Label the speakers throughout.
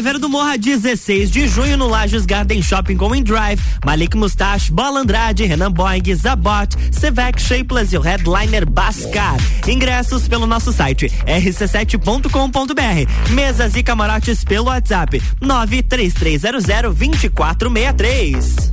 Speaker 1: Entreveiro do Morra, 16 de junho no Lages Garden Shopping com Drive, Malik Mustache, Bola Andrade, Renan Boing, Zabot, Sevec Shapeless e o headliner Bascar. Ingressos pelo nosso site rc7.com.br. Mesas e camarotes pelo WhatsApp 93300 2463.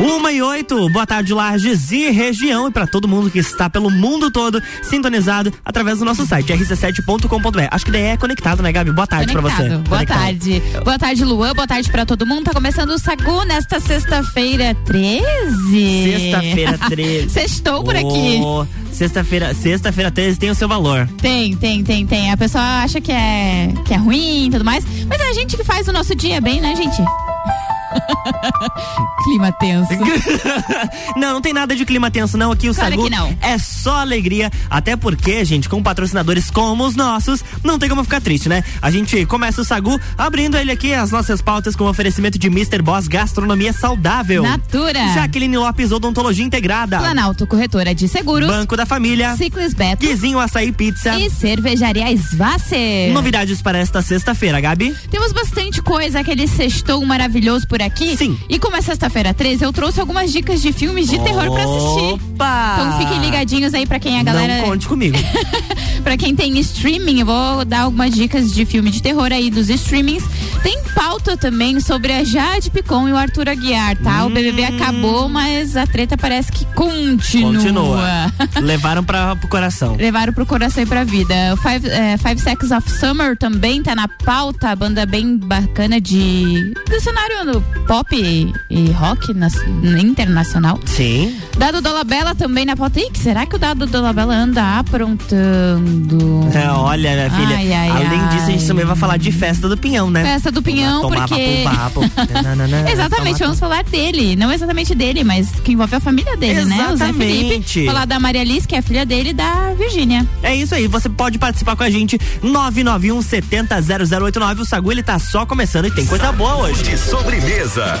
Speaker 1: Uma e oito, boa tarde Lages e região e para todo mundo que está pelo mundo todo sintonizado através do nosso site rc7.com.br. Acho que daí é conectado, né, Gabi? Boa tarde para você.
Speaker 2: Boa conectado. tarde. Boa tarde, Luan. Boa tarde para todo mundo. Tá começando o Sagu nesta sexta-feira 13.
Speaker 1: Sexta-feira 13.
Speaker 2: Sextou por aqui.
Speaker 1: Sexta-feira, sexta-feira 13 tem o seu valor.
Speaker 2: Tem, tem, tem, tem. A pessoa acha que é que é ruim e tudo mais, mas é a gente que faz o nosso dia bem, né, gente? clima tenso.
Speaker 1: não, não tem nada de clima tenso, não. Aqui o claro Sagu é só alegria. Até porque, gente, com patrocinadores como os nossos, não tem como ficar triste, né? A gente começa o Sagu abrindo ele aqui as nossas pautas com oferecimento de Mr. Boss Gastronomia Saudável.
Speaker 2: Natura.
Speaker 1: Jaqueline Lopes Odontologia Integrada.
Speaker 2: Planalto Corretora de Seguros.
Speaker 1: Banco da Família.
Speaker 2: Ciclis Beto.
Speaker 1: Guizinho Açaí Pizza.
Speaker 2: E Cervejaria Svasser.
Speaker 1: Novidades para esta sexta-feira, Gabi?
Speaker 2: Temos bastante coisa, aquele sextou maravilhoso por aqui.
Speaker 1: Sim.
Speaker 2: E como é sexta-feira 13, eu trouxe algumas dicas de filmes de terror pra assistir.
Speaker 1: Opa!
Speaker 2: Então fiquem ligadinhos aí pra quem é a galera.
Speaker 1: Não conte comigo.
Speaker 2: pra quem tem streaming, eu vou dar algumas dicas de filme de terror aí dos streamings. Tem pauta também sobre a Jade Picon e o Arthur Aguiar, tá? Hum. O BBB acabou, mas a treta parece que continua.
Speaker 1: Continua. Levaram pra, pro coração.
Speaker 2: Levaram pro coração e pra vida. O Five, é, Five Seconds of Summer também tá na pauta, a banda bem bacana de do cenário pop e, rock nas, internacional.
Speaker 1: Sim.
Speaker 2: Dado Dolabella também na pauta. Ih, será que o Dado Dolabella anda aprontando?
Speaker 1: É, olha, minha filha, ai, ai, além ai. disso, a gente também vai falar de festa do Pinhão, né?
Speaker 2: Festa do Pinhão, Tomar, porque... Vapo, vapo. exatamente, vamos falar dele. Não exatamente dele, mas que envolve a família dele,
Speaker 1: exatamente.
Speaker 2: né? O Zé Felipe. Falar da Maria Alice, que é filha dele, e da Virgínia.
Speaker 1: É isso aí, você pode participar com a gente. 991 70 0089. O Sagu, ele tá só começando e tem coisa boa hoje.
Speaker 3: De sobremesa.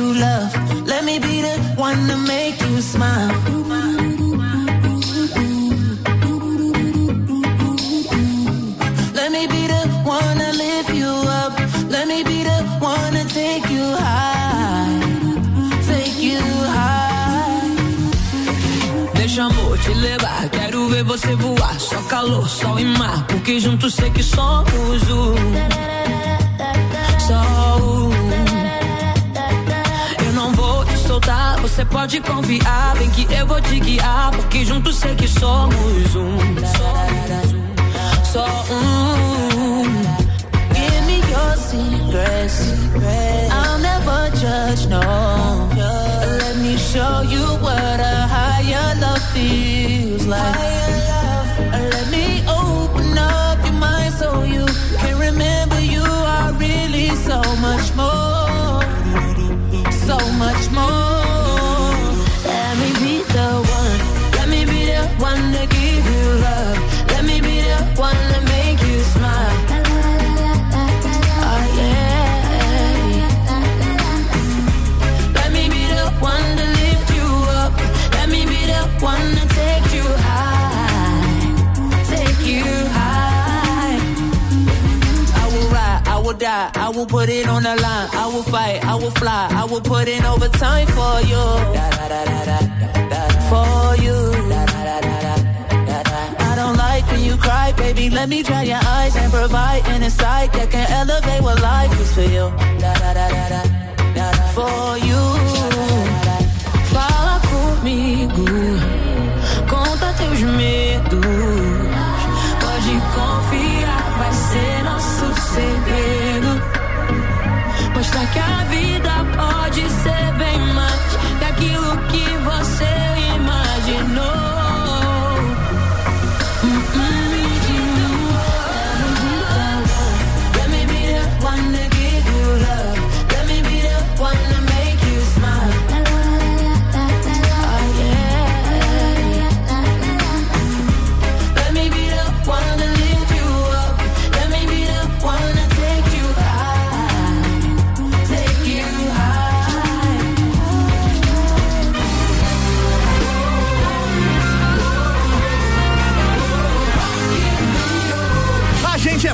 Speaker 3: love. Let me be the one to make you smile. Let me be the one to lift you up. Let me be the one to take you high. Take you high. Deixa amor te levar. Quero ver você voar. Só calor, sol e mar. Porque juntos sei que somos Você pode confiar, bem que eu vou te guiar, porque juntos sei que somos um. Só um. Give me your secrets. I'll never judge, no. Let me show you what a higher love feels like. Let me open So much more. Die. I will put it on the line. I will fight. I will fly. I will put in overtime for you. For you. I don't like when you cry, baby. Let me dry your eyes and provide an insight that can elevate what life is for you. For you. Fala comigo. Conta teus medos. Ser nosso segredo. Mostrar que a vida pode ser bem mais daquilo que você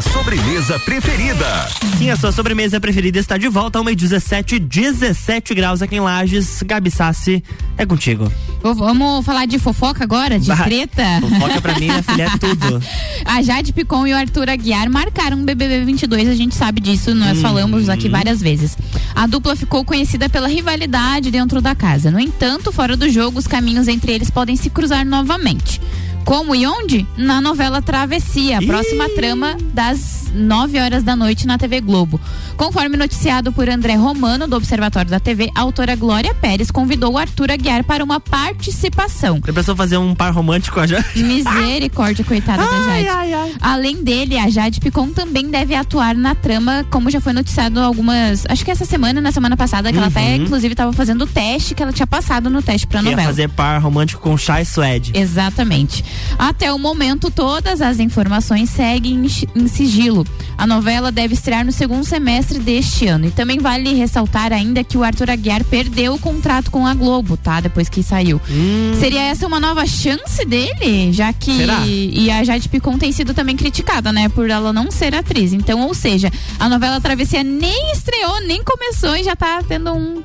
Speaker 1: sua sobremesa preferida. Sim, a sua sobremesa preferida está de volta, 1h17, 17 graus aqui em Lages. Gabi Sassi, é contigo.
Speaker 2: Vamos falar de fofoca agora, de bah, treta?
Speaker 1: Fofoca pra mim, minha filha, é tudo.
Speaker 2: a Jade Picon e o Arthur Aguiar marcaram um BBB 22, a gente sabe disso, nós hum. falamos aqui várias vezes. A dupla ficou conhecida pela rivalidade dentro da casa. No entanto, fora do jogo, os caminhos entre eles podem se cruzar novamente. Como e onde? Na novela Travessia, a próxima trama das 9 horas da noite na TV Globo. Conforme noticiado por André Romano, do Observatório da TV, a autora Glória Pérez convidou o Arthur Aguiar para uma participação.
Speaker 1: A pessoa fazer um par romântico com a Jade?
Speaker 2: Misericórdia, coitada ai, da Jade. Ai, ai. Além dele, a Jade Picon também deve atuar na trama, como já foi noticiado algumas. Acho que essa semana, na semana passada, que uhum. ela até, uhum. inclusive, estava fazendo o teste, que ela tinha passado no teste pra novela.
Speaker 1: Ia fazer par romântico com Chai Suede.
Speaker 2: Exatamente. Até o momento, todas as informações seguem em sigilo. A novela deve estrear no segundo semestre deste ano. E também vale ressaltar ainda que o Arthur Aguiar perdeu o contrato com a Globo, tá? Depois que saiu. Hum. Seria essa uma nova chance dele? Já que. Será? E a Jade Picon tem sido também criticada, né? Por ela não ser atriz. Então, ou seja, a novela Travessia nem estreou, nem começou e já tá tendo um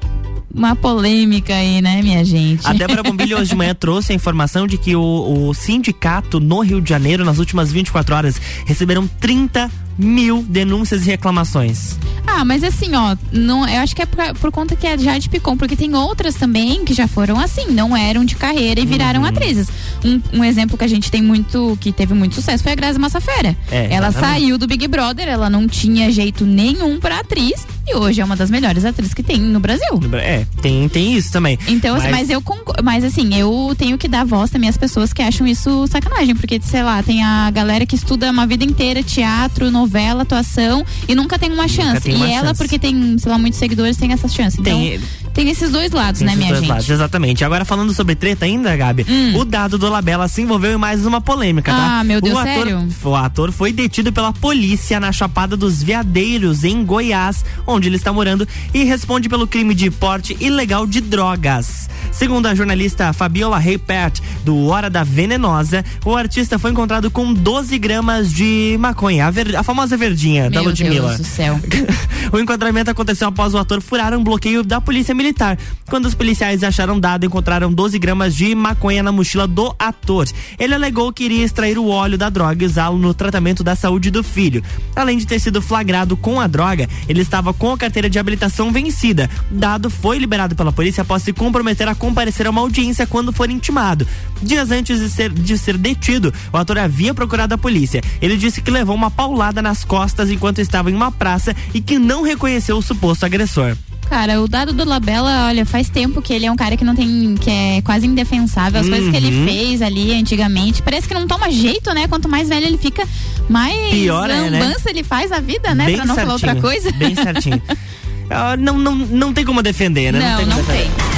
Speaker 2: uma polêmica aí, né, minha gente?
Speaker 1: A Débora Bombilho hoje de manhã trouxe a informação de que o, o sindicato no Rio de Janeiro, nas últimas 24 horas, receberam 30 mil denúncias e reclamações.
Speaker 2: Ah, mas assim, ó, não, eu acho que é por, por conta que é Jade Picon, porque tem outras também que já foram assim, não eram de carreira e viraram uhum. atrizes. Um, um, exemplo que a gente tem muito, que teve muito sucesso foi a Grazi Massafera. É, ela saiu do Big Brother, ela não tinha jeito nenhum pra atriz e hoje é uma das melhores atrizes que tem no Brasil.
Speaker 1: É, tem, tem isso também.
Speaker 2: Então, assim, mas, mas eu mas assim, eu tenho que dar voz também às pessoas que acham isso sacanagem, porque, sei lá, tem a galera que estuda uma vida inteira teatro, novela, atuação e nunca tem uma chance. Tem uma e chance. ela, porque tem, sei lá, muitos seguidores, tem essa chance. Então, tem, tem esses dois lados, né, minha gente? Lados,
Speaker 1: exatamente. Agora falando sobre treta ainda, Gabi, hum. o dado do Labela se envolveu em mais uma polêmica,
Speaker 2: tá? Ah, meu Deus,
Speaker 1: o ator,
Speaker 2: sério?
Speaker 1: O ator foi detido pela polícia na Chapada dos Veadeiros, em Goiás, onde ele está morando, e responde pelo crime de porte ilegal de drogas. Segundo a jornalista Fabiola Reipert, do Hora da Venenosa, o artista foi encontrado com 12 gramas de maconha, a, ver, a famosa verdinha
Speaker 2: Meu
Speaker 1: da Ludmilla.
Speaker 2: Deus do céu.
Speaker 1: o enquadramento aconteceu após o ator furar um bloqueio da polícia militar. Quando os policiais acharam dado, encontraram 12 gramas de maconha na mochila do ator. Ele alegou que iria extrair o óleo da droga e usá-lo no tratamento da saúde do filho. Além de ter sido flagrado com a droga, ele estava com a carteira de habilitação vencida. Dado foi liberado pela polícia após se comprometer a comparecer a uma audiência quando for intimado. Dias antes de ser, de ser detido, o ator havia procurado a polícia. Ele disse que levou uma paulada nas costas enquanto estava em uma praça e que não reconheceu o suposto agressor.
Speaker 2: Cara, o dado do Labella, olha, faz tempo que ele é um cara que não tem. que é quase indefensável. As uhum. coisas que ele uhum. fez ali antigamente, parece que não toma jeito, né? Quanto mais velho ele fica, mais
Speaker 1: Pior
Speaker 2: é, né? ele faz a vida, né?
Speaker 1: Bem
Speaker 2: pra não
Speaker 1: certinho,
Speaker 2: falar outra coisa.
Speaker 1: Bem certinho. uh, não, não, não tem como defender, né?
Speaker 2: Não, não tem.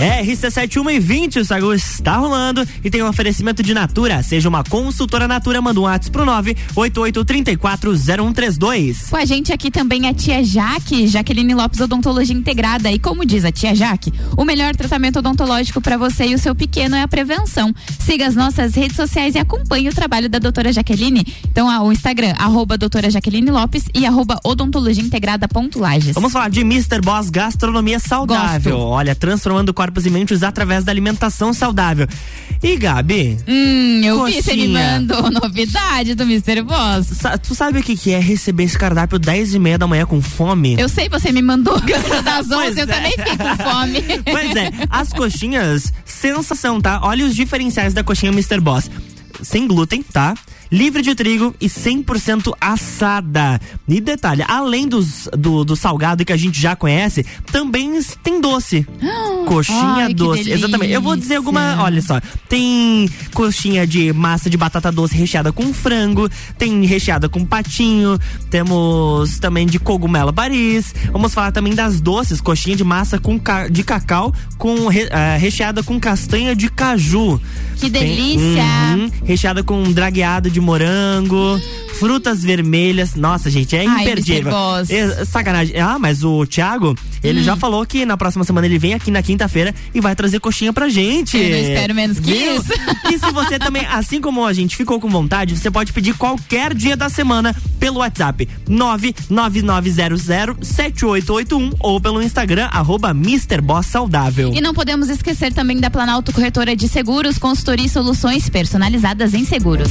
Speaker 1: É, RC71 e 20, o Sagu está rolando e tem um oferecimento de Natura. Seja uma consultora Natura, manda um WhatsApp pro 988340132.
Speaker 2: Com a gente aqui também a tia Jaque, Jaqueline Lopes Odontologia Integrada. E como diz a tia Jaque, o melhor tratamento odontológico para você e o seu pequeno é a prevenção. Siga as nossas redes sociais e acompanhe o trabalho da doutora Jaqueline. Então, ah, o Instagram, arroba doutora Jaqueline Lopes e arroba odontologia integrada ponto Lages.
Speaker 1: Vamos falar de Mr. Boss Gastronomia Saudável.
Speaker 2: Gosto.
Speaker 1: Olha, transformando o corpos e mentes através da alimentação saudável. E Gabi?
Speaker 2: Hum, eu coxinha. vi, você me mandou novidade do Mr. Boss.
Speaker 1: Sa tu sabe o que, que é receber esse cardápio 10 e meia da manhã com fome?
Speaker 2: Eu sei, você me mandou das 11, eu é. também fiquei com fome.
Speaker 1: Pois é, as coxinhas, sensação, tá? Olha os diferenciais da coxinha Mr. Boss. Sem glúten, tá? Livre de trigo e 100% assada. E detalhe, além dos, do, do salgado que a gente já conhece, também tem doce. Coxinha
Speaker 2: Ai,
Speaker 1: doce. Exatamente. Eu vou dizer alguma. Olha só. Tem coxinha de massa de batata doce recheada com frango. Tem recheada com patinho. Temos também de cogumelo Paris. Vamos falar também das doces. Coxinha de massa com ca, de cacau com re, uh, recheada com castanha de caju.
Speaker 2: Que delícia!
Speaker 1: Tem, uhum, recheada com dragueado de de morango, frutas vermelhas. Nossa, gente, é Ai, imperdível. É, sacanagem. Ah, mas o Thiago, ele hum. já falou que na próxima semana ele vem aqui na quinta-feira e vai trazer coxinha pra gente.
Speaker 2: Eu não espero menos que Viu? isso.
Speaker 1: E se você também, assim como a gente ficou com vontade, você pode pedir qualquer dia da semana pelo WhatsApp 999007881 ou pelo Instagram arroba Saudável.
Speaker 2: E não podemos esquecer também da Planalto Corretora de Seguros, consultoria e soluções personalizadas em seguros.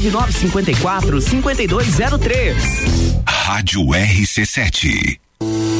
Speaker 4: 9954 5203.
Speaker 5: Rádio RC7
Speaker 6: de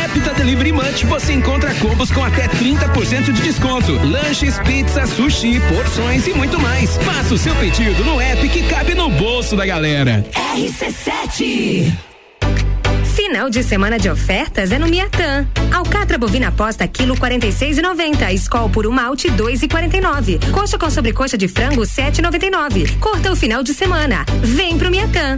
Speaker 7: da Delivery Munch você encontra combos com até 30% de desconto. Lanches, pizza, sushi, porções e muito mais. Faça o seu pedido no app que cabe no bolso da galera.
Speaker 8: RC7 Final de semana de ofertas é no Miatã. Alcatra bovina posta quilo 46,90. Escol puro malte 2,49. Coxa com sobrecoxa de frango 7,99. Corta o final de semana. Vem pro Miatã.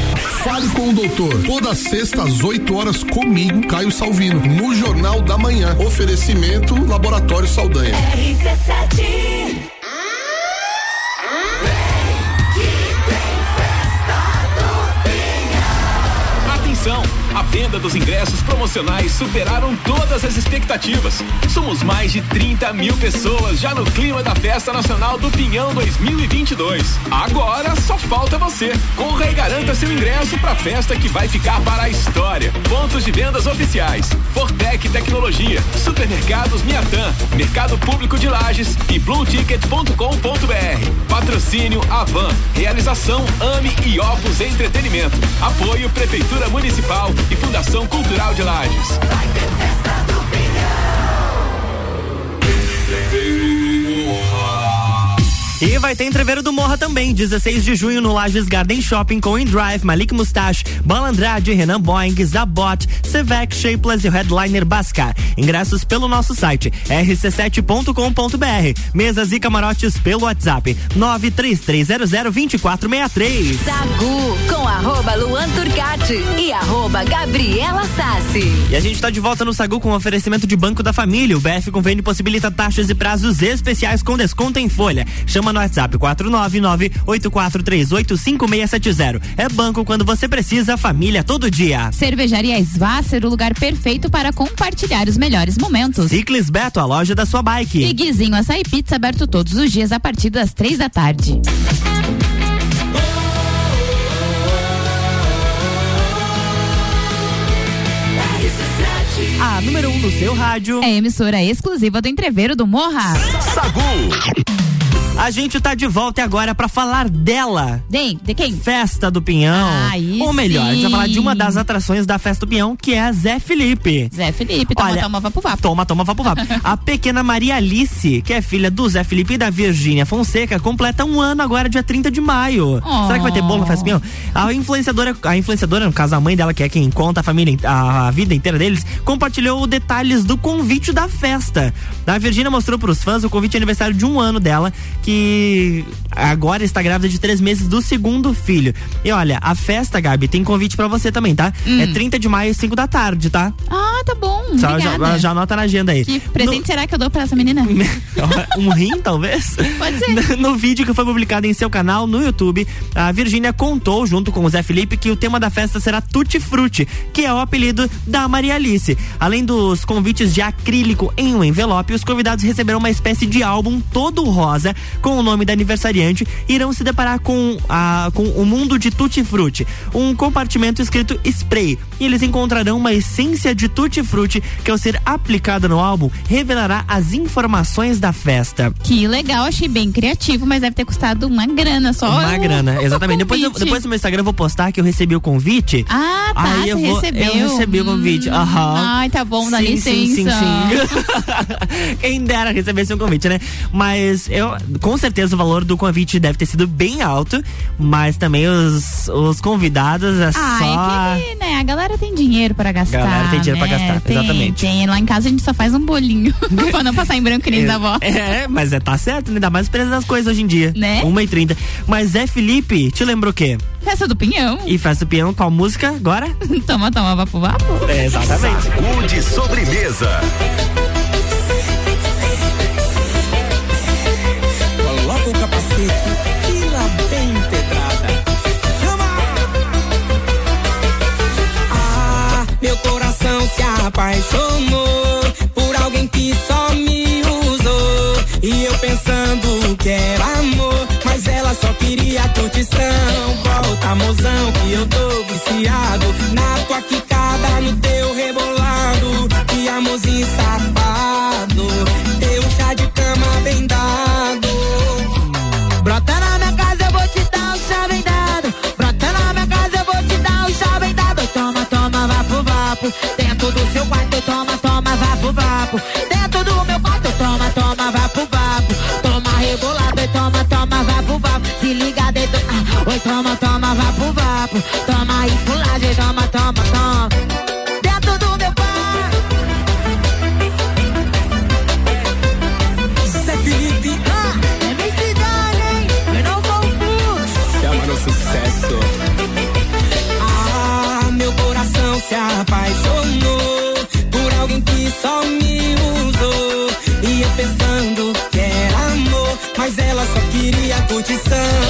Speaker 9: Fale com o doutor. Toda sexta às 8 horas comigo, Caio Salvino, no Jornal da Manhã. Oferecimento Laboratório Saldanha. RC7
Speaker 10: venda dos ingressos promocionais superaram todas as expectativas. Somos mais de 30 mil pessoas já no clima da Festa Nacional do Pinhão 2022. Agora só falta você. Corra e garanta seu ingresso para a festa que vai ficar para a história. Pontos de vendas oficiais: Fortec Tecnologia, Supermercados Miatã, Mercado Público de Lages e BlueTicket.com.br. Patrocínio Avan. Realização AME e Opus Entretenimento. Apoio Prefeitura Municipal e Fundação Cultural de Lages. Vai ter festa do
Speaker 1: E vai ter entreveiro do Morra também, 16 de junho no Lages Garden Shopping com InDrive, Malik Mustache, Balandrade, Renan Boing, Zabot, Sevec, Shapeless e o headliner Bascar. Ingressos pelo nosso site rc7.com.br. Mesas e camarotes pelo WhatsApp 933002463.
Speaker 11: Sagu com arroba Luan Turcati e arroba Gabriela Sassi.
Speaker 1: E a gente está de volta no Sagu com oferecimento de Banco da Família. O BF Convênio possibilita taxas e prazos especiais com desconto em folha. Chama chama no WhatsApp 499-8438-5670. É banco quando você precisa, família todo dia.
Speaker 2: Cervejaria Svasser, o lugar perfeito para compartilhar os melhores momentos.
Speaker 1: Ciclis Beto, a loja da sua bike.
Speaker 2: E Guizinho Açaí Pizza aberto todos os dias a partir das três da tarde.
Speaker 1: A número 1 um no seu rádio.
Speaker 2: É emissora exclusiva do Entreveiro do Morra.
Speaker 1: Sagu. A gente tá de volta agora para falar dela.
Speaker 2: De, de quem?
Speaker 1: Festa do Pinhão.
Speaker 2: Aí
Speaker 1: Ou melhor,
Speaker 2: sim.
Speaker 1: a gente vai falar de uma das atrações da Festa do Pinhão, que é a Zé Felipe.
Speaker 2: Zé Felipe, toma,
Speaker 1: Olha,
Speaker 2: toma, vapo, vapo.
Speaker 1: Toma, toma, vapo, vapo. a pequena Maria Alice, que é filha do Zé Felipe e da Virgínia Fonseca, completa um ano agora, dia 30 de maio.
Speaker 2: Oh.
Speaker 1: Será que vai ter bolo na Festa do Pinhão? A influenciadora, a influenciadora, no caso a mãe dela, que é quem conta a família, a, a vida inteira deles, compartilhou detalhes do convite da festa. A Virgínia mostrou pros fãs o convite de aniversário de um ano dela, que agora está grávida de três meses do segundo filho. E olha, a festa, Gabi, tem convite pra você também, tá?
Speaker 2: Hum.
Speaker 1: É 30 de maio, 5 da tarde, tá?
Speaker 2: Ah, tá bom.
Speaker 1: Só já, já anota na agenda aí.
Speaker 2: Que presente será que eu dou pra essa menina?
Speaker 1: um rim, talvez?
Speaker 2: Pode ser.
Speaker 1: No vídeo que foi publicado em seu canal no YouTube, a Virgínia contou, junto com o Zé Felipe, que o tema da festa será Tutti Frutti, que é o apelido da Maria Alice. Além dos convites de acrílico em um envelope, os convidados receberão uma espécie de álbum todo rosa com o nome da aniversariante irão se deparar com, a, com o mundo de Tutti Frutti, um compartimento escrito spray. E eles encontrarão uma essência de Tutti Frutti que, ao ser aplicada no álbum, revelará as informações da festa.
Speaker 2: Que legal, achei bem criativo, mas deve ter custado uma grana só.
Speaker 1: Uma
Speaker 2: o-
Speaker 1: grana, exatamente. Depois, eu- depois no meu Instagram eu vou postar que eu recebi o convite.
Speaker 2: Ah, tá,
Speaker 1: Aí eu vou,
Speaker 2: recebeu.
Speaker 1: Eu recebi o convite.
Speaker 2: Hum,
Speaker 1: Aham.
Speaker 2: Ai, tá bom, dá
Speaker 1: Sim,
Speaker 2: licença.
Speaker 1: Sim, sim, sim. Quem dera receber esse convite, né? Mas eu, com certeza o valor do convite deve ter sido bem alto, mas também os, os convidados é
Speaker 2: Ah,
Speaker 1: só.
Speaker 2: é que, né, a galera tem dinheiro pra gastar.
Speaker 1: Galera tem dinheiro pra
Speaker 2: né?
Speaker 1: gastar,
Speaker 2: Tem,
Speaker 1: exatamente.
Speaker 2: Tem. Lá em casa a gente só faz um bolinho pra não passar em branco nem da avó.
Speaker 1: É, mas é, tá certo, né? Ainda mais o preço das coisas hoje em dia.
Speaker 2: Né?
Speaker 1: 1h30. Mas Zé Felipe, te lembra o quê?
Speaker 2: Festa do Pinhão.
Speaker 1: E Festa do Pinhão, qual música agora?
Speaker 2: toma, toma, vapo, vapo.
Speaker 1: É, exatamente.
Speaker 12: Sacude sobremesa.
Speaker 13: Apaixonou por alguém que só me usou. E eu pensando que era amor, mas ela só queria curtição. Volta, mozão, que eu tô viciado na tua quicada, no teu rebolado. Que amorzinho safado, teu chá de cama bem dado. Brota na minha casa, eu vou te dar um chá bem dado. Brota na minha casa, eu vou te dar um chá bem dado. Toma, toma, vapo, vapo. Seu quarto, toma, toma, vapo, vapo. Dentro do meu quarto, toma, toma, vapo, vapo. Toma rebolado, e toma, toma, vapo, vapo. Se liga dentro, ah, oi, toma, toma, vapo, vapo. Toma esculagem, toma, curtição.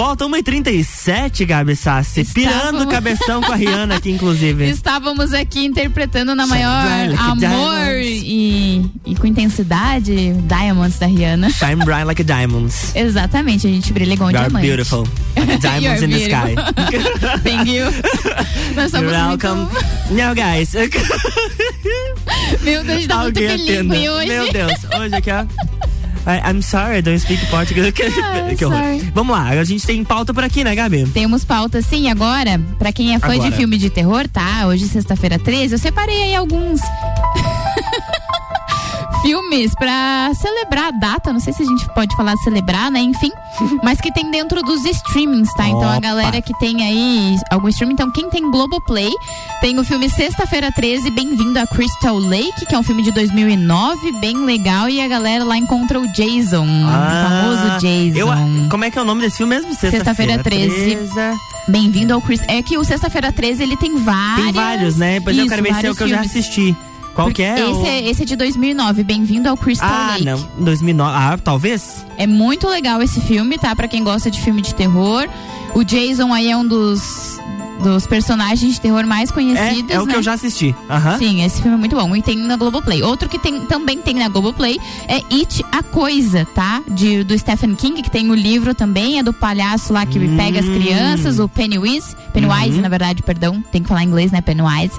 Speaker 1: Volta, 1h37, Gabi Sassi. Pirando o cabeção com a Rihanna aqui, inclusive.
Speaker 2: Estávamos aqui interpretando na maior
Speaker 1: like
Speaker 2: amor e, e com intensidade Diamonds da Rihanna.
Speaker 1: Shine bright like diamonds.
Speaker 2: Exatamente, a gente brilha igual um
Speaker 1: You're
Speaker 2: diamante.
Speaker 1: beautiful. Like diamonds
Speaker 2: You're
Speaker 1: in the sky.
Speaker 2: Thank you. Nós somos
Speaker 1: You're welcome. Now, guys.
Speaker 2: muito... Meu Deus, tá muito
Speaker 1: Alguém atenda.
Speaker 2: bilíngue hoje.
Speaker 1: Meu Deus, hoje aqui, ó. I- I'm sorry, I don't speak Portuguese.
Speaker 2: Ah,
Speaker 1: que horror. Vamos lá, a gente tem pauta por aqui, né, Gabi?
Speaker 2: Temos pauta sim, agora, pra quem é fã
Speaker 1: Agora.
Speaker 2: de filme de terror, tá? Hoje, sexta-feira 13, eu separei aí alguns filmes pra celebrar a data. Não sei se a gente pode falar celebrar, né? Enfim, mas que tem dentro dos streamings, tá? Então a
Speaker 1: Opa.
Speaker 2: galera que tem aí algum streaming, então quem tem Globoplay, tem o filme Sexta-feira 13, Bem-vindo a Crystal Lake, que é um filme de 2009, bem legal, e a galera lá encontra o Jason, o famoso Jason.
Speaker 1: Eu, como é que é o nome desse filme mesmo?
Speaker 2: Sexta-feira 13. Bem-vindo ao Chris. É que o Sexta-feira 13 ele tem vários.
Speaker 1: Tem vários, né? Pois eu
Speaker 2: Isso,
Speaker 1: quero ver se é o que eu já
Speaker 2: filmes.
Speaker 1: assisti. Qual que é?
Speaker 2: Esse,
Speaker 1: o-
Speaker 2: é esse é de 2009. Bem-vindo ao Crystal
Speaker 1: Ah,
Speaker 2: Lake.
Speaker 1: não. 2009. Ah, talvez?
Speaker 2: É muito legal esse filme, tá? Pra quem gosta de filme de terror. O Jason aí é um dos dos personagens de terror mais conhecidos.
Speaker 1: É, é o
Speaker 2: né?
Speaker 1: que eu já assisti. Aham.
Speaker 2: Sim, esse filme é muito bom. E tem na Globoplay. Outro que tem, também tem na Globoplay é It, a Coisa, tá? De, do Stephen King, que tem o livro também, é do palhaço lá que pega as crianças, o Pennywise. Pennywise,
Speaker 1: Uhum.
Speaker 2: na verdade, perdão. Tem que falar inglês, né? Pennywise.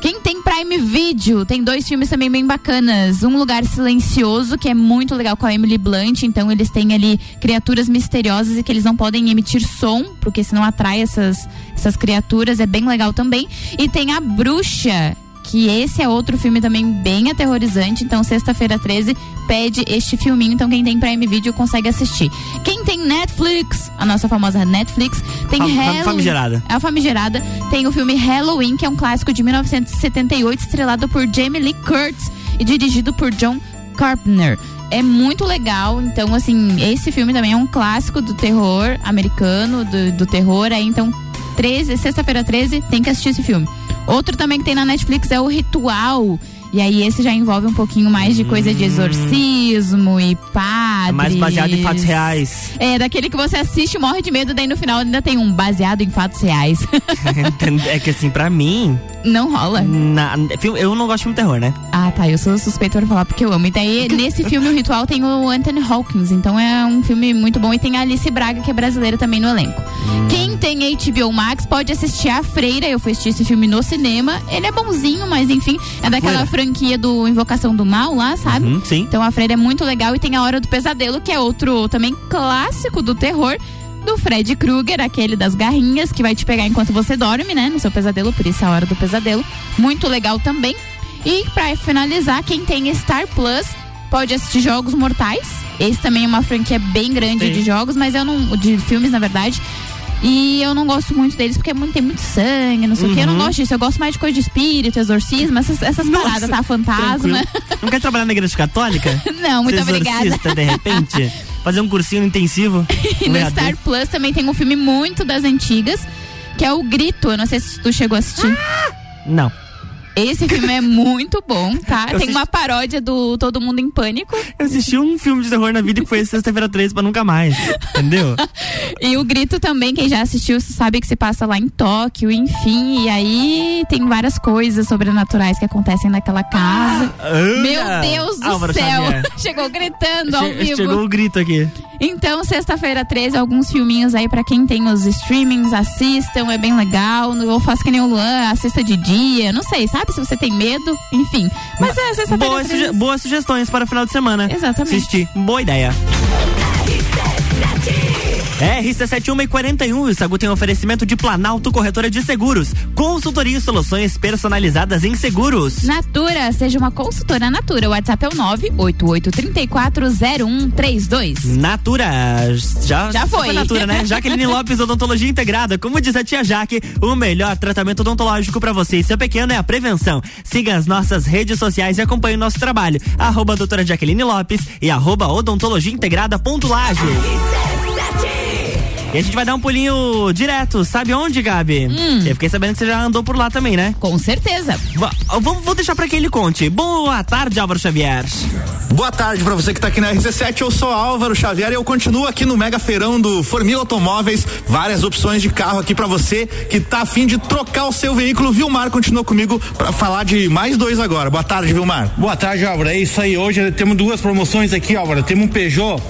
Speaker 2: Quem tem Prime Video, tem dois filmes também bem bacanas. Um Lugar Silencioso, que é muito legal com a Emily Blunt. Então, eles têm ali criaturas misteriosas e que eles não podem emitir som, porque senão atrai essas, essas criaturas. É bem legal também. E tem A Bruxa, que esse é outro filme também bem aterrorizante. Então, sexta-feira 13, pede este filminho. Então, quem tem Prime Video consegue assistir. Quem tem Netflix, a nossa famosa Netflix, tem
Speaker 1: fam-
Speaker 2: Halloween.
Speaker 1: famigerada.
Speaker 2: É a famigerada. Tem o filme Halloween, que é um clássico de 1978, estrelado por Jamie Lee Curtis e dirigido por John Carpenter. É muito legal, então assim, esse filme também é um clássico do terror americano, do, do terror, aí então 13, sexta-feira 13, tem que assistir esse filme. Outro também que tem na Netflix é o Ritual. E aí esse já envolve um pouquinho mais de coisa de exorcismo e padres.
Speaker 1: É mais baseado em fatos reais.
Speaker 2: É, daquele que você assiste morre de medo, daí no final ainda tem um baseado em fatos reais.
Speaker 1: é que assim, pra mim.
Speaker 2: Não rola.
Speaker 1: na- eu não gosto de filme terror, né?
Speaker 2: Ah, tá. Eu sou suspeita pra falar porque eu amo. E daí, nesse filme, o ritual tem o Anthony Hawkins. Então é um filme muito bom. E tem a Alice Braga, que é brasileira também no elenco. Quem tem HBO Max pode assistir A Freira. Eu fui assistir esse filme no cinema. Ele é bonzinho, mas enfim, é daquela
Speaker 1: Freira.
Speaker 2: Franquia do Invocação do Mal lá, sabe?
Speaker 1: Uhum, sim.
Speaker 2: Então a Freira é muito legal. E tem A Hora do Pesadelo, que é outro também clássico do terror. Do Fred Krueger, aquele das garrinhas, que vai te pegar enquanto você dorme, né? No seu pesadelo, por isso é a hora do pesadelo. Muito legal também. E pra finalizar, quem tem Star Plus pode assistir Jogos Mortais. Esse também é uma franquia bem grande
Speaker 1: Sim.
Speaker 2: de jogos, mas eu não. de filmes, na verdade. E eu não gosto muito deles porque é tem muito sangue, não sei o que. Eu não
Speaker 1: Uhum.
Speaker 2: gosto disso. Eu gosto mais de coisa de espírito, exorcismo, essas, essas paradas, tá? Fantasma.
Speaker 1: Tranquilo. Não quer trabalhar na igreja católica?
Speaker 2: Não, muito
Speaker 1: Ser
Speaker 2: obrigada.
Speaker 1: de repente? Fazer um cursinho intensivo?
Speaker 2: E no
Speaker 1: EAD?
Speaker 2: Star Plus também tem um filme muito das antigas, que é o Grito. Eu não sei se tu chegou a assistir.
Speaker 1: Não.
Speaker 2: Esse filme é muito bom, tá?
Speaker 1: Eu
Speaker 2: Tem
Speaker 1: assisti-
Speaker 2: uma paródia do Todo Mundo em Pânico.
Speaker 1: Eu assisti um filme de terror na vida que foi sexta-feira 13 pra nunca mais. Entendeu?
Speaker 2: E o Grito também, quem já assistiu sabe que se passa lá em Tóquio, enfim. E aí tem várias coisas sobrenaturais que acontecem naquela casa.
Speaker 1: Ah,
Speaker 2: Meu Deus do
Speaker 1: Álvaro
Speaker 2: céu! Chegou gritando ao
Speaker 1: Che-
Speaker 2: vivo.
Speaker 1: Chegou o grito aqui.
Speaker 2: Então, sexta-feira 13, alguns filminhos aí pra quem tem os streamings, assistam, é bem legal. Eu faço que nem o Luan, assista de dia, não sei, sabe? Se você tem medo, enfim. Mas é sexta-feira
Speaker 1: Boas,
Speaker 2: 13.
Speaker 1: suge- boas sugestões para o final de semana.
Speaker 2: Exatamente.
Speaker 1: Assistir. Boa ideia. RC71 e 41, o Sagu tem oferecimento de Planalto Corretora de Seguros. Consultoria e soluções personalizadas em seguros.
Speaker 2: Natura, seja uma consultora Natura. O WhatsApp é o 988340132.
Speaker 1: Natura, já,
Speaker 2: Já foi.
Speaker 1: Natura, né? Jaqueline Lopes, Odontologia Integrada. Como diz a tia Jaque, o melhor tratamento odontológico para você e seu pequeno é a prevenção. Siga as nossas redes sociais e acompanhe o nosso trabalho. Arroba doutora Jaqueline Lopes e arroba odontologia integrada ponto Lages. E a gente vai dar um pulinho direto, sabe onde, Gabi? Eu fiquei sabendo que você já andou por lá também, né?
Speaker 2: Com certeza.
Speaker 1: Vou, vou deixar pra que ele conte. Boa tarde, Álvaro Xavier.
Speaker 3: Boa tarde pra você que tá aqui na RC7. Eu sou Álvaro Xavier e eu continuo aqui no Mega Feirão do Formiga Automóveis. Várias opções de carro aqui pra você que tá afim de trocar o seu veículo. Vilmar continua comigo pra falar de mais dois agora. Boa tarde, Vilmar.
Speaker 14: Boa tarde, Álvaro. É isso aí. Hoje temos duas promoções aqui, Álvaro. Temos um Peugeot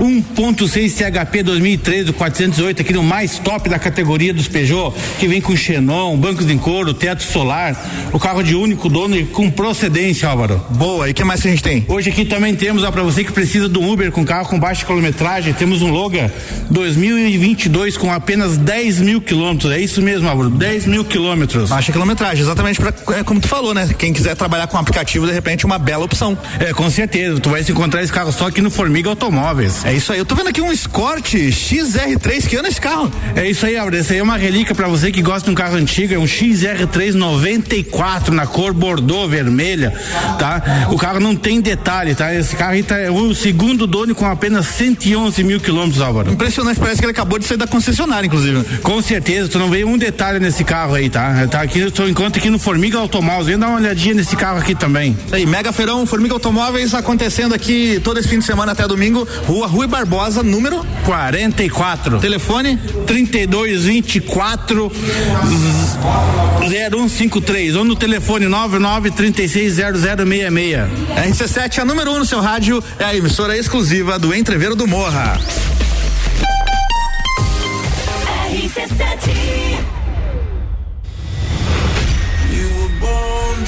Speaker 14: 1.6 CHP 2013 do 408 aqui no mais top da categoria dos Peugeot, que vem com xenon, bancos em couro, teto solar, o carro de único dono e com procedência, Álvaro.
Speaker 3: Boa. E o que mais que a gente tem?
Speaker 14: Hoje aqui também temos, ó, pra você que precisa de um Uber com carro com baixa quilometragem, temos um Logan 2022 com apenas 10 mil quilômetros. É isso mesmo, Álvaro. 10 mil quilômetros.
Speaker 3: Baixa quilometragem, exatamente pra, é como tu falou, né? Quem quiser trabalhar com aplicativo, de repente, uma bela opção.
Speaker 14: É, com certeza. Tu vai se encontrar esse carro só aqui no Formiga Automóveis.
Speaker 3: É isso aí. Eu tô vendo aqui um Escort XR3. Que ano é esse carro?
Speaker 14: É isso aí, Álvaro. Esse aí é uma relíquia pra você que gosta de um carro antigo. É um XR3 94 na cor bordô vermelha, tá? O carro não tem detalhe, tá? Esse carro aí tá, é o segundo dono com apenas 111 mil quilômetros, Álvaro.
Speaker 3: Impressionante, parece que ele acabou de sair da concessionária, inclusive.
Speaker 14: Com certeza, tu não vê um detalhe nesse carro aí, tá? Tá aqui, eu tô enquanto aqui no Formiga Automóveis. Vem dar uma olhadinha nesse carro aqui também.
Speaker 3: Isso aí, Mega Feirão Formiga Automóveis acontecendo aqui todo esse fim de semana até domingo, Rua Rui Barbosa, número
Speaker 14: 44.
Speaker 3: Telefone?
Speaker 14: 32 24 0153 ou no telefone 99 36 0066.
Speaker 3: RC7, a número 1 um no seu rádio, é a emissora exclusiva do Entreveiro do Morra.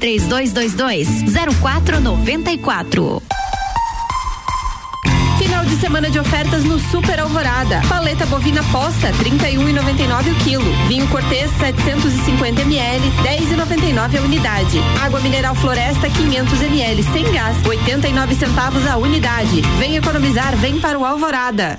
Speaker 15: 3222 0494.
Speaker 16: Final de semana de ofertas no Super Alvorada. Paleta bovina posta 31,99 o quilo. Vinho Cortês 750 ml 10,99 a unidade. Água mineral Floresta 500 ml sem gás 89 centavos a unidade. Vem economizar, vem para o Alvorada.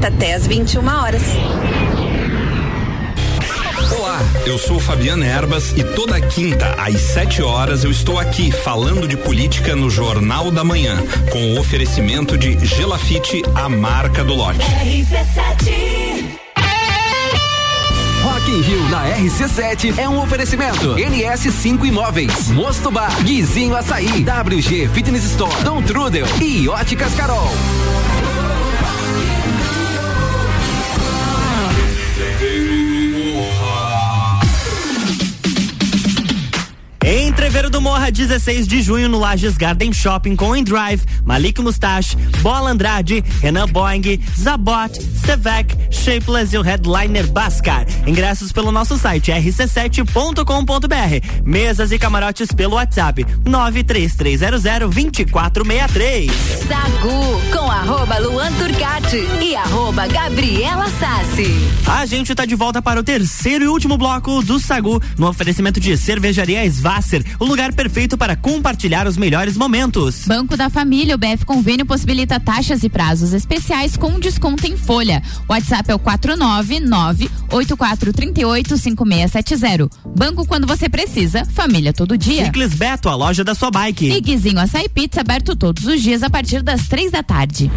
Speaker 17: até às 21 horas.
Speaker 18: Olá, eu sou Fabiana Erbas e toda quinta às 7 horas eu estou aqui falando de política no Jornal da Manhã, com o oferecimento de Gelafite, a marca do lote.
Speaker 19: Rock in Rio na RC7 é um oferecimento. NS5 Imóveis, Mosto Bar, Guizinho Açaí, WG Fitness Store, Dom Trudel e Óticas Carol.
Speaker 1: Entreveiro do Morra, 16 de junho no Lages Garden Shopping com Endrive, Malik Mustache, Bola Andrade, Renan Boeing, Zabot, Sevec, Shapeless e o headliner Bascar. Ingressos pelo nosso site rc7.com.br. Mesas e camarotes pelo WhatsApp 93300 2463.
Speaker 20: Sagu com arroba Luan Turcati e arroba Gabriela Sassi.
Speaker 1: A gente tá de volta para o terceiro e último bloco do Sagu, no oferecimento de cervejaria Svasser, o lugar perfeito para compartilhar os melhores momentos.
Speaker 2: Banco da Família, o BF Convênio possibilita taxas e prazos especiais com desconto em folha. WhatsApp é o 499-8438-5670. Banco quando você precisa, família todo dia.
Speaker 1: Ciclis Beto, a loja da sua bike.
Speaker 2: E Guizinho Açaí Pizza aberto todos os dias a partir das três da tarde.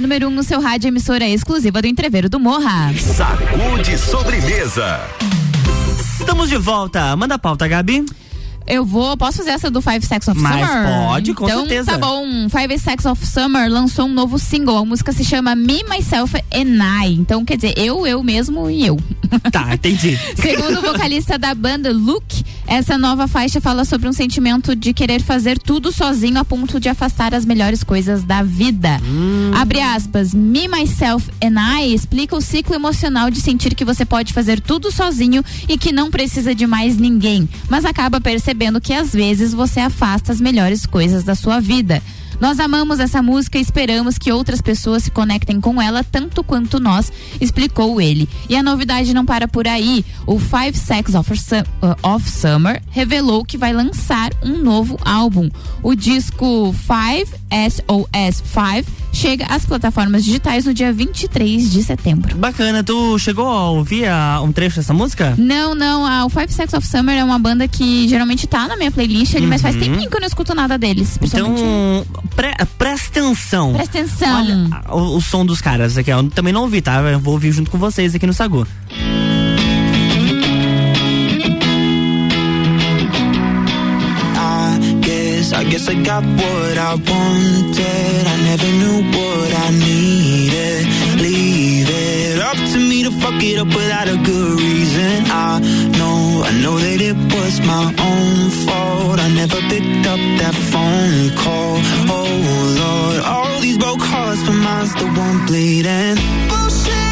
Speaker 2: A número 1 um no seu rádio emissora exclusiva do Entreveiro do Morra.
Speaker 21: Sacude sobremesa.
Speaker 1: Estamos de volta. Manda a pauta, Gabi.
Speaker 2: Eu vou, posso fazer essa do Five Seconds of
Speaker 1: Mas
Speaker 2: Summer?
Speaker 1: pode, com
Speaker 2: então,
Speaker 1: certeza.
Speaker 2: Tá bom. Five Seconds of Summer lançou um novo single. A música se chama Me, Myself and I. Então, quer dizer, eu, eu mesmo e eu.
Speaker 1: Tá, entendi.
Speaker 2: Segundo o vocalista da banda, Luke, essa nova faixa fala sobre um sentimento de querer fazer tudo sozinho a ponto de afastar as melhores coisas da vida.
Speaker 1: Hum.
Speaker 2: Abre aspas, Me, Myself and I explica o ciclo emocional de sentir que você pode fazer tudo sozinho e que não precisa de mais ninguém, mas acaba percebendo que às vezes você afasta as melhores coisas da sua vida. Nós amamos essa música e esperamos que outras pessoas se conectem com ela tanto quanto nós, explicou ele. E a novidade não para por aí. O Five Su- uh, of Summer revelou que vai lançar um novo álbum. O disco Five SOS 5 chega às plataformas digitais no dia 23 de setembro.
Speaker 1: Bacana, tu chegou a ouvir a- um trecho dessa música?
Speaker 2: Não, não, a, o Five Seconds of Summer é uma banda que geralmente tá na minha playlist ali, mas faz
Speaker 1: Uhum.
Speaker 2: tempinho que eu não escuto nada deles.
Speaker 1: Então, pre- presta atenção.
Speaker 2: Presta atenção.
Speaker 1: Olha o, o som dos caras aqui. Eu também não ouvi, tá? Eu vou ouvir junto com vocês aqui no Sagu.
Speaker 22: Guess, I got what I wanted. I never knew what I needed. Leave it up to me to fuck it up without a good reason. I know, I know that it was my own fault. I never picked up that phone call. Oh Lord, all these broke hearts, but mine's the one bleeding. Bullshit,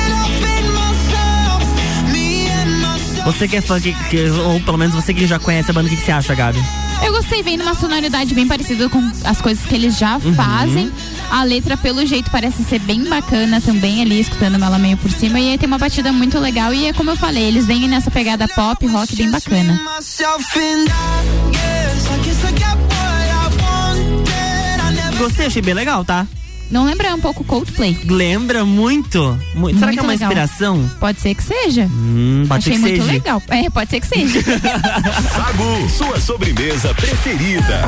Speaker 1: Você que é fã, que, que- ou pelo menos você que já conhece a banda, o que, que você acha, Gabi?
Speaker 2: Eu gostei, vem numa sonoridade bem parecida com as coisas que eles já
Speaker 1: Uhum.
Speaker 2: fazem. A letra, pelo jeito, parece ser bem bacana também, ali, escutando ela meio por cima. E aí tem uma batida muito legal. E é como eu falei, eles vêm nessa pegada pop, rock bem bacana.
Speaker 1: Gostei, achei bem legal, tá?
Speaker 2: Não lembra um pouco Coldplay?
Speaker 1: Lembra muito. muito. Será que é uma
Speaker 2: Muito legal.
Speaker 1: inspiração?
Speaker 2: Pode ser que seja.
Speaker 1: Hum, pode
Speaker 2: Achei
Speaker 1: ser que
Speaker 2: muito
Speaker 1: seja.
Speaker 2: legal. É, pode ser que seja.
Speaker 21: Sagu, sua sobremesa preferida.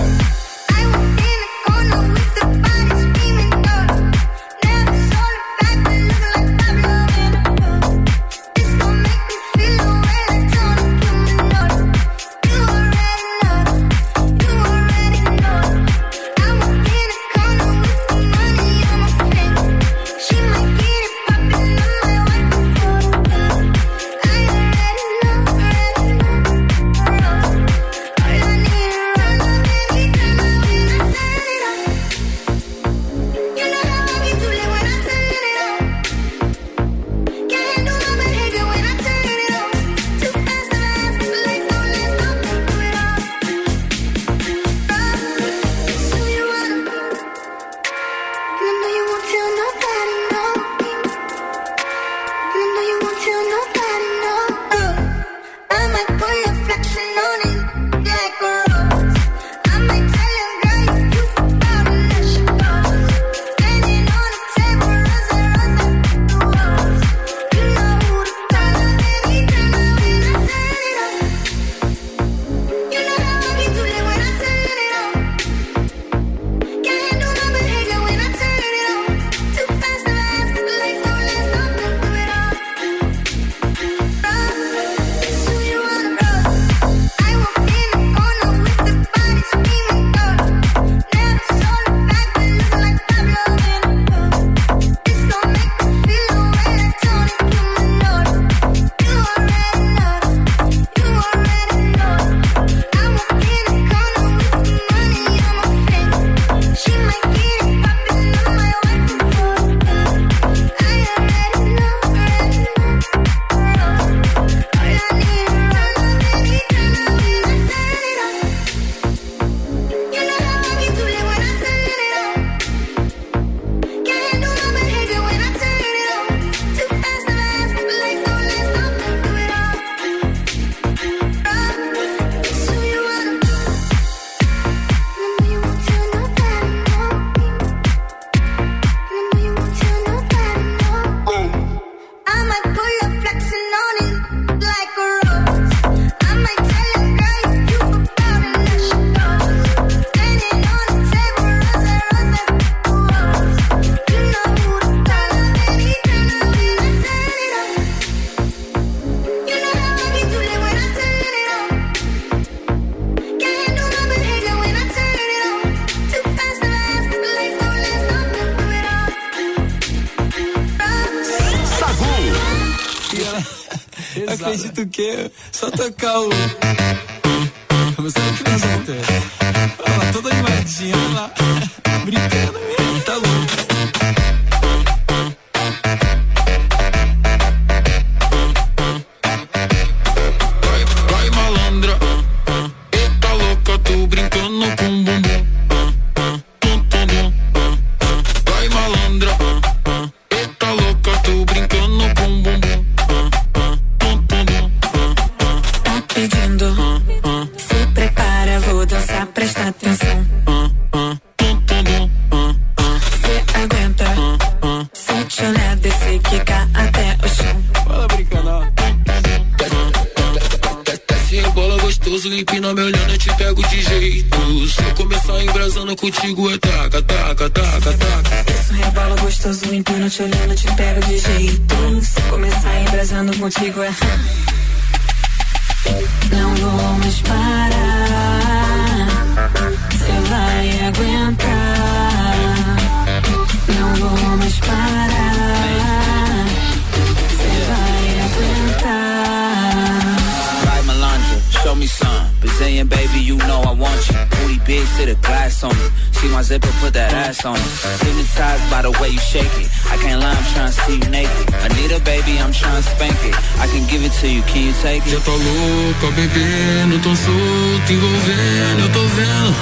Speaker 23: Já tá louca, bebendo, tão solto, envolvendo, eu tô vendo.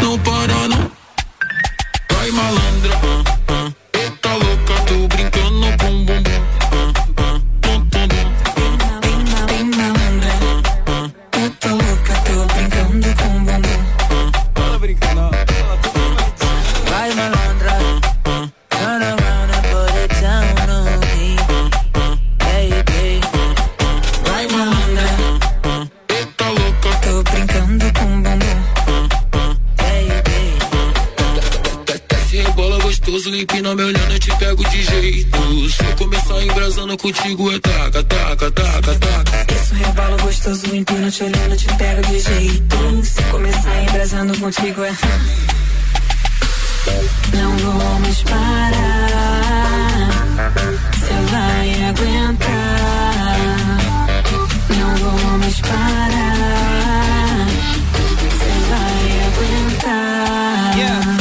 Speaker 23: Não para, não. Embrasando contigo, é taca, taca, taca, taca.
Speaker 13: Isso rebalo gostoso, empina te olhando, te pego de jeito. Se começar embrasando contigo é. Não vou mais parar. Cê vai aguentar. Não vou mais parar. Cê vai aguentar.
Speaker 24: Yeah.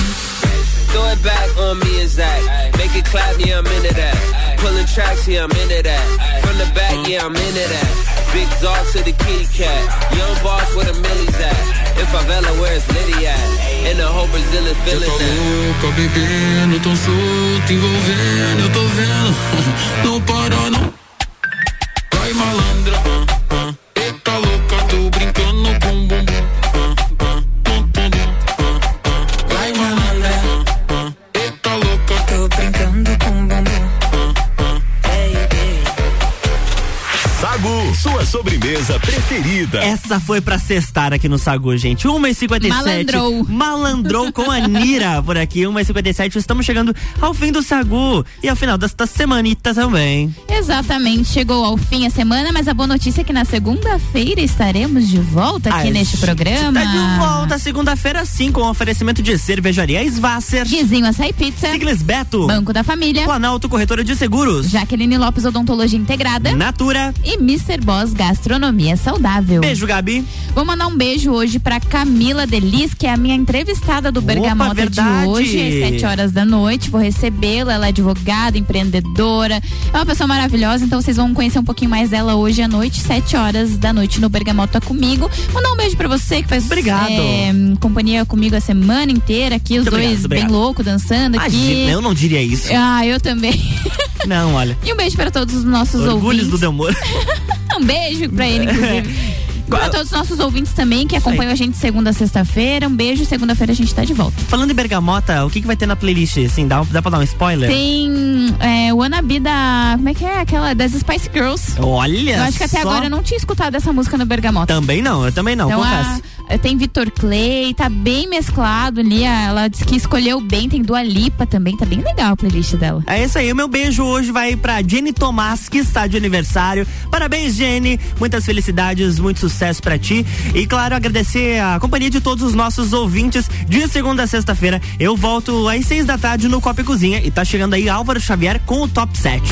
Speaker 24: Throw it back on me and Zach. Make it clap, yeah, I'm into that. Pulling tracks, yeah, I'm into that. From the back, yeah, I'm into that. Big dog to the kitty cat. Young boss where the millies at. If I favela, where's Liddy at? And the whole Brazilian
Speaker 23: Já
Speaker 24: feeling
Speaker 23: tá
Speaker 24: that.
Speaker 23: louca, bebendo, tão solto, envolvendo, eu tô vendo. Não para, não. Vai malandra,
Speaker 12: sobremesa preferida.
Speaker 1: Essa foi pra cestar aqui no Sagu, gente. 1h57.
Speaker 2: Malandrou.
Speaker 1: Malandrou com a Nira por aqui. 1h57. Estamos chegando ao fim do Sagu e ao final desta semanita também.
Speaker 2: Exatamente, chegou ao fim a semana, mas a boa notícia é que na segunda-feira estaremos de volta aqui
Speaker 1: A
Speaker 2: neste
Speaker 1: gente
Speaker 2: programa.
Speaker 1: Tá de volta segunda-feira, sim, com oferecimento de cervejaria Svasser.
Speaker 2: Guizinho Açaí Pizza.
Speaker 1: Siglas Beto.
Speaker 2: Banco da Família.
Speaker 1: Planalto Corretora de Seguros.
Speaker 2: Jaqueline Lopes Odontologia Integrada.
Speaker 1: Natura.
Speaker 2: E Mr. Boss Gastronomia Saudável.
Speaker 1: Beijo, Gabi.
Speaker 2: Vou mandar um beijo hoje pra Camila Delis, que é a minha entrevistada do Bergamota de
Speaker 1: verdade.
Speaker 2: hoje, às 7 horas da noite. Vou recebê-la. Ela é advogada, empreendedora. É uma pessoa maravilhosa, então vocês vão conhecer um pouquinho mais dela hoje à noite, 7 horas da noite no Bergamota comigo. Mandar um beijo pra você que faz
Speaker 1: Obrigado.
Speaker 2: é, companhia comigo a semana inteira aqui, os
Speaker 1: Muito
Speaker 2: dois
Speaker 1: obrigado,
Speaker 2: bem
Speaker 1: obrigado.
Speaker 2: loucos dançando aqui.
Speaker 1: Imagina, eu não diria isso.
Speaker 2: Ah, eu também.
Speaker 1: Não, olha.
Speaker 2: E um beijo para todos os nossos
Speaker 1: Orgulhos
Speaker 2: ouvintes.
Speaker 1: do Delmor.
Speaker 2: Um beijo pra ele, inclusive. Para todos os nossos ouvintes também que acompanham a gente segunda a sexta-feira. Um beijo. Segunda-feira a gente tá de volta.
Speaker 1: Falando em Bergamota, o que, que vai ter na playlist? Assim, dá, dá pra dar um spoiler?
Speaker 2: Tem é, o Wannabe da. Como é que é? Aquela das Spice Girls.
Speaker 1: Olha
Speaker 2: Eu acho que até
Speaker 1: só.
Speaker 2: agora eu não tinha escutado essa música no Bergamota.
Speaker 1: Também não, eu também não,
Speaker 2: Então,
Speaker 1: confesso.
Speaker 2: a- tem Vitor Clay, tá bem mesclado ali. a- Ela disse que escolheu bem. Tem Dua Lipa também, tá bem legal a playlist dela.
Speaker 1: É isso aí, o meu beijo hoje vai pra Jenny Tomás, que está de aniversário. Parabéns, Jenny. Muitas felicidades, muito sucesso pra ti. E claro, agradecer a companhia de todos os nossos ouvintes. De segunda a sexta-feira, eu volto às seis da tarde no Copa e Cozinha. E tá chegando aí Álvaro Xavier com o Top 7.